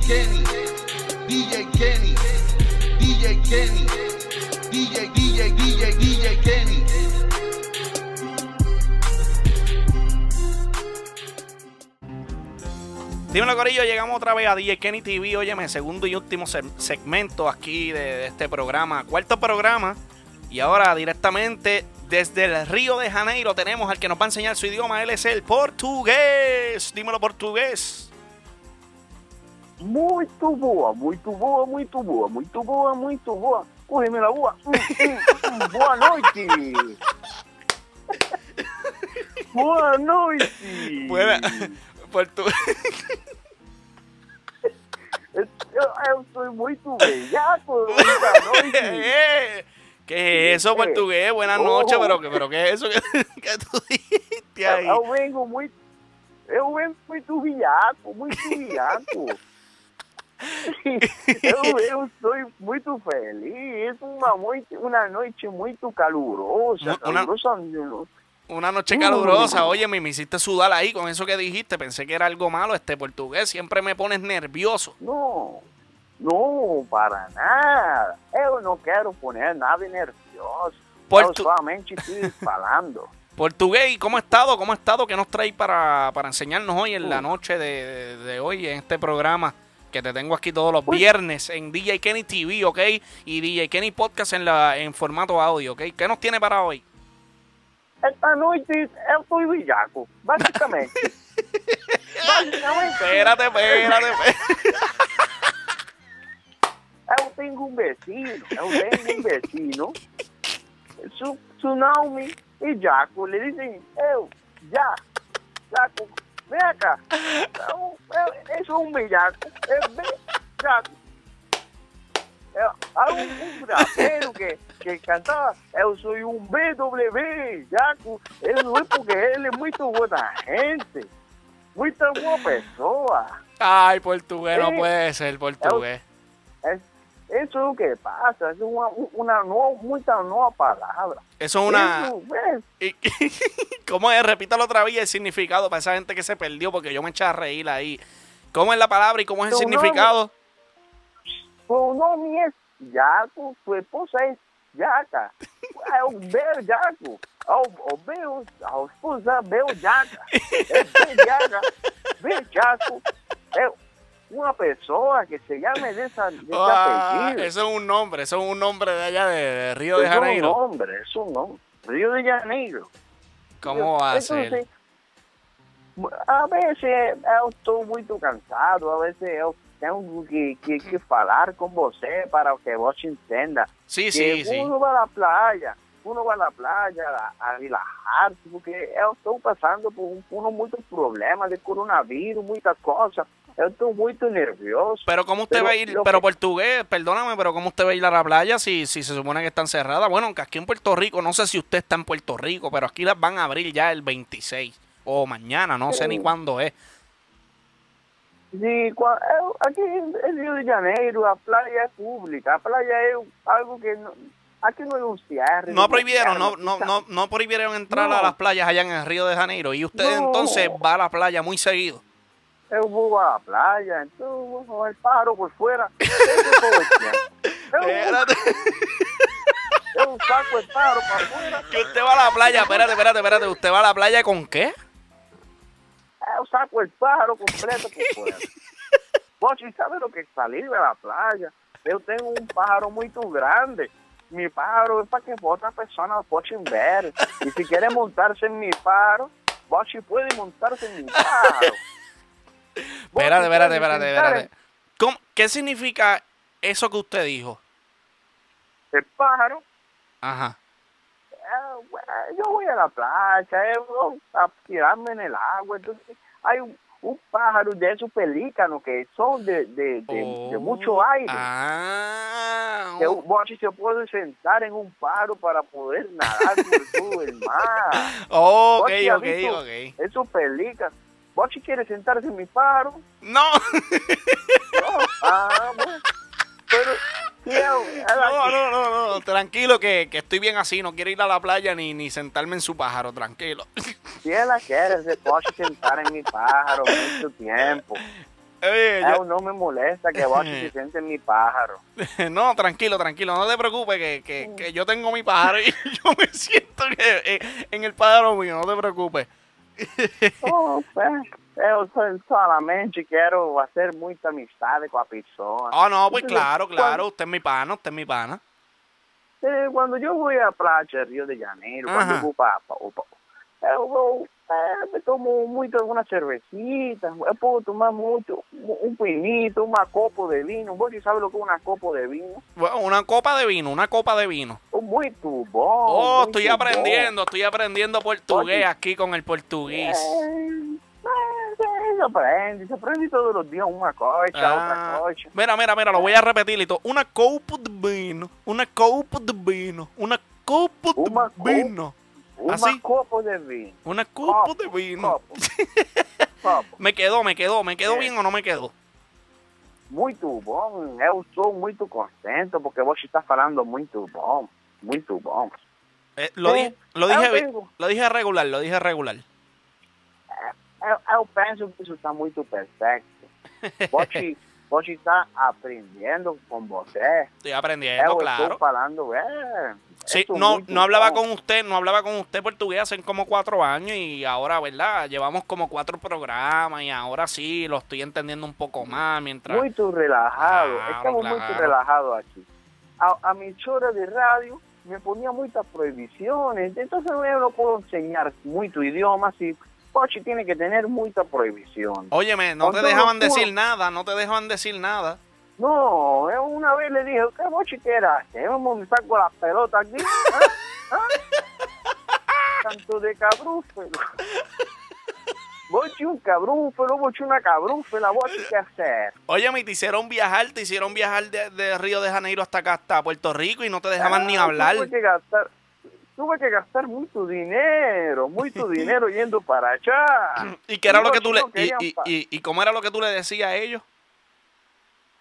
Kenny, DJ Kenny, DJ Kenny, DJ, DJ, DJ, DJ Kenny. Dímelo, Corillo, llegamos otra vez a DJ Kenny TV. Óyeme, segundo y último se- segmento aquí de, de este programa, cuarto programa. Y ahora directamente desde el Río de Janeiro tenemos al que nos va a enseñar su idioma. Él es el portugués. Dímelo, portugués. Muito boa, muito boa, muito boa, muito boa, muito boa. Corre-me na rua. Hum, hum, hum, boa noite. boa noite. Buena- portu- Eu, eu sou muito bellaco. Boa noite. Eh, ¿Qué es eso, portugués? Buenas noches, pero, pero ¿qué es eso que, que tú dijiste ahí? Eu vengo muito. Eu vengo muito viaco, muito viaco. Eu, eu sou muito feliz. Uma noite, uma noite muito calurosa. Una- calurosa Una noche calurosa, oye, me, hiciste sudar ahí con eso que dijiste. Pensé que era algo malo este portugués. Siempre me pones nervioso. Não, não, para nada. Eu não quero poner nada nervioso. Portu- Eu somente estoy falando. Portugués, ¿y ¿cómo ha estado? ¿Cómo ha estado? ¿Qué nos traes para, para enseñarnos hoy en la Uh. noche de, de hoy en este programa? Que te tengo aquí todos los viernes en DJ Kenny TV, ¿ok? Y DJ Kenny Podcast en, la, en formato audio, ¿ok? ¿Qué nos tiene para hoy? Esta noite eu sou villaco, basicamente. basicamente, Espérate, espérate, espérate. eu tenho um vecino, eu tenho um vecino, su, su nome é Jaco. Ele diz, eu, já, Jaco, vem cá. Eu, eu, eu sou um villaco, é bem Jaco. Eu, há um, um rapero que, que cantava, eu sou um BW, Jaco. Ele não é porque ele é muito boa gente, muito boa pessoa. Ay, portugués, no puede ser portugués. Es, eso es lo que pasa, es una, una nueva, mucha nueva palabra. Eso es una... ¿Cómo es? Repítalo otra vez el significado para esa gente que se perdió porque yo me eché a reír ahí. ¿Cómo es la palabra y cómo es el Tu significado? Nombre es Jaco, su esposa es Jaca. Eu veo Jaco, eu, eu veo, a esposa veo Jaca. É bem Jaca, bem Uma pessoa que se llame dessa, desse Ah, apellido. eso es un nombre, eso es un nombre de allá de, de Río de Es un Janeiro. nombre, es un nombre. Río de Janeiro. ¿Cómo va a ser? A veces eu estou muito cansado, a veces eu tenho que, que, que falar com você para que você entenda. Sí, que sí, sí. uno vai à praia, uno vai à praia a, a relaxar-se, porque eu estou passando por um, por muito problema de coronavírus, muita coisa. Eu estou muito nervioso. Pero ¿cómo usted Pero va a ir? Pero que- portugués, perdóname, pero ¿cómo usted va a ir a la playa si, si se supone que están cerradas? Bueno, aunque aquí en Puerto Rico, no sé si usted está en Puerto Rico, pero aquí las van a abrir ya el 26 o mañana, no sé ni cuándo es. Sí, cua- eu- aqui em Rio de Janeiro a praia é pública, a praia é algo que aqui não é um cierre. No prohibieron, no, no, no, no prohibieron entrar No. a las playas allá en el Río de Janeiro. Y usted No. entonces va a la playa muy seguido. Eu vou à praia, então eu paro por fora. Isso todo o tempo. Eu, Espérate, eu saco el paro para fora, que usted va a la playa, espérate, espérate, espérate. ¿Usted va a la playa con qué? eu saco el paro completo por fora. Você sabe o que é sair da praia? Eu tenho um pájaro muito grande. Mi pájaro é para que outras pessoas possam ver. E se querem montar-se em mi pájaro, você pode montar-se em mi pájaro. Espérate, espérate, espérate, espérate. ¿Cómo- ¿Qué significa eso que usted dijo? El pájaro Ajá. Bueno, yo voy a la playa, eh, a tirarme en el agua, entonces hay un, pájaro de esos pelícanos que son de, de, de, de Oh, mucho aire. Ah, Que oh. se puede sentar en un paro para poder nadar por todo el mar. ok, ¿has ok, visto ok. Esos pelícanos. ¿Boche quiere sentarse en mi paro? No, No. Ah, bueno. Pero, no, no, no, no, tranquilo que, que estoy bien así, no quiero ir a la playa ni, ni sentarme en su pájaro, tranquilo. si ella quiere, se puede sentar en mi pájaro mucho tiempo. Oye, yo- Eu no me molesta que Bochi se siente en mi pájaro. no, tranquilo, tranquilo, no te preocupes que, que, que yo tengo mi pájaro y yo me siento eh, en el pájaro mío, no te preocupes. Oh, pues, eu so- solamente quero fazer muita amizade com a pessoa. Ah, no, pues Entonces, claro, claro, usted es mi pana, usted es mi pana. Quando eu vou à praia Rio de Janeiro, quando Aham. eu vou para eu vou eu tomo muito uma cervecita, eu posso tomar muito um pinito, uma copa de vinho. Você sabe o que é uma copa de? Bueno, Una copa de vino, una copa de vino. Muito bom. Oh, muito estoy aprendiendo, estoy aprendiendo portugués Oye. aquí con el portugués. É, é, se aprende, se aprende todos os dias uma coisa, Ah, outra coisa. mira, mira, mira, lo voy a repetir y todo. Una copa de vino, una copa de vino, una copa de Uma copa. Vino, Uma Assim? copa de vinho. una copa Copo, de vino. Copo. copo. Me quedó, me quedó, me quedó bien o no me quedó. Muito bom. Eu estou muito contente porque você está falando muito bom. Muito bom. Eh, lo, Eh, di- lo eu dije, tengo. lo dije regular, lo dije regular. Eu, eu penso que isso está muito perfeito. Você, você está aprendendo com você. Estoy aprendiendo, Eu claro. estou falando, é. Sí, no, no hablaba con usted, no hablaba con usted portugués hace como cuatro años y ahora, ¿verdad? Llevamos como cuatro programas y ahora sí lo estoy entendiendo un poco más mientras... Muito relajado. Claro, Estamos claro. muito relajados aqui. A, a emissora de rádio me ponía muitas proibições, então eu não posso ensinar muito idioma se você tem que ter muita proibição. Óyeme, no te dejaban decir nada, no te dejaban decir nada. No, yo una vez le dije, ¿qué boche que era? este? Vamos a estar con la pelota aquí. ¿ah? ¿Ah? Tanto de cabrúfelo. Boche un cabrúfelo, boche una cabrúfela, boche qué hacer. Óyeme, te hicieron viajar, te hicieron viajar de, de Río de Janeiro hasta acá, hasta Puerto Rico y no te dejaban ni Ah, hablar. Tuve que gastar, tuve que gastar mucho dinero, mucho dinero yendo para allá. ¿Y qué era lo que tú le... Y, y, pa- y, y cómo era lo que tú le decías a ellos?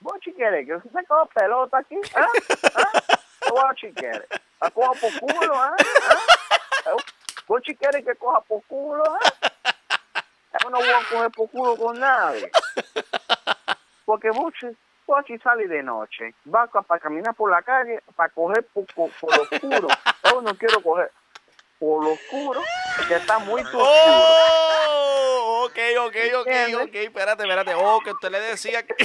Boche quiere que usted coja pelota aquí, ¿ah? ¿Ah? Boche quiere. ¿A coja por culo, ah? ¿Ah? Quiere que coja por culo, ah? Yo no voy a coger por culo con nadie. Porque Boche, Boche sale de noche, va para caminar por la calle, para coger por, por, por oscuro. Yo no quiero coger por lo oscuro, que está muy oscuro. ¡Oh! Ok, ok, ok, ¿Entiendes? ok. Espérate, espérate. Oh, que usted le decía que...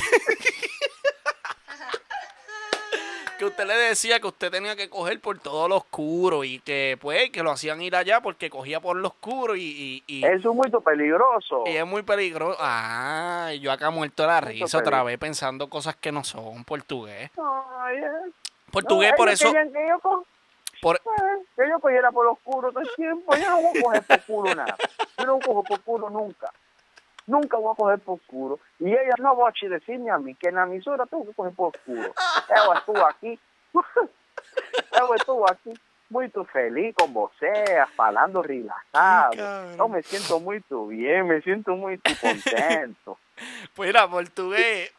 que usted le decía que usted tenía que coger por todo lo oscuro y que pues que lo hacían ir allá porque cogía por lo oscuro y, y, y- Eso es muy peligroso. y es muy peligroso. Ah, yo acá muerto la Mucho risa otra peligro. vez pensando cosas que no son portugués. Ay, eh. Portugués No, por eso... que yo co- Por, Eh, que yo cogiera por lo oscuro todo el tiempo. Yo no voy a coger por culo nada. Yo no cojo por culo nunca. Nunca voy a coger por culo. Y ella no va a decirme a mí que en la emisora tengo que coger por culo. Ella estuvo aquí. Ella estuvo aquí muy feliz con você, falando relajado. Yo me siento muy bien, me siento muy contento. pues era portugués.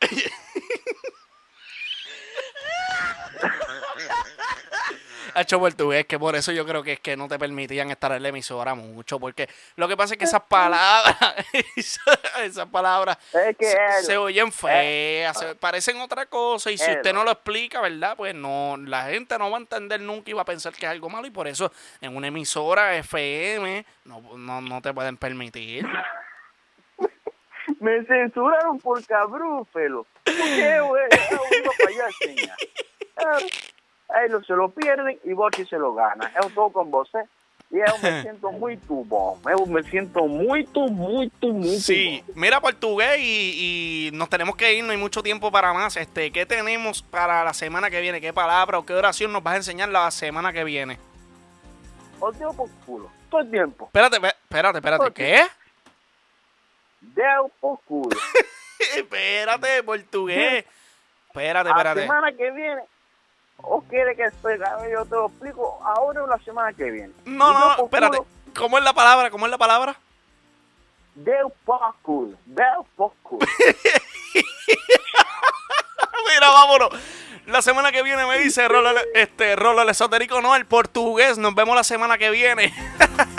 Ha hecho portugués, que por eso yo creo que es que no te permitían estar en la emisora mucho, porque lo que pasa es que esas palabras, esas palabras Es que se, oyen feas, se parecen otra cosa, y si él- usted no lo explica, ¿verdad? Pues no, la gente no va a entender nunca y va a pensar que es algo malo, y por eso en una emisora FM no, no, no te pueden permitir. Me censuraron por cabrúfelo. ¿Por qué, güey? Eh, Ellos se lo pierden y Bochi se lo gana. Yo estou con você y yo me siento muy. Yo me siento muy, muy, muy Sí, mira portugués y, y nos tenemos que ir, no hay mucho tiempo para más. Este, ¿Qué tenemos para la semana que viene? ¿Qué palabra o qué oración nos vas a enseñar la semana que viene? Os por culo. Todo el tiempo. Espérate, espérate, espérate. ¿qué? Deu por culo. espérate, portugués. Espérate, La espérate. semana que viene. ¿O quiere que explique? Yo te lo explico ahora o la semana que viene. No, no, por espérate. ¿Cómo es la palabra? ¿Cómo es la palabra? Culo. Deu por culo. Mira, vámonos. La semana que viene me dice Rolo, este, Rolo el esotérico, no, el portugués. Nos vemos la semana que viene.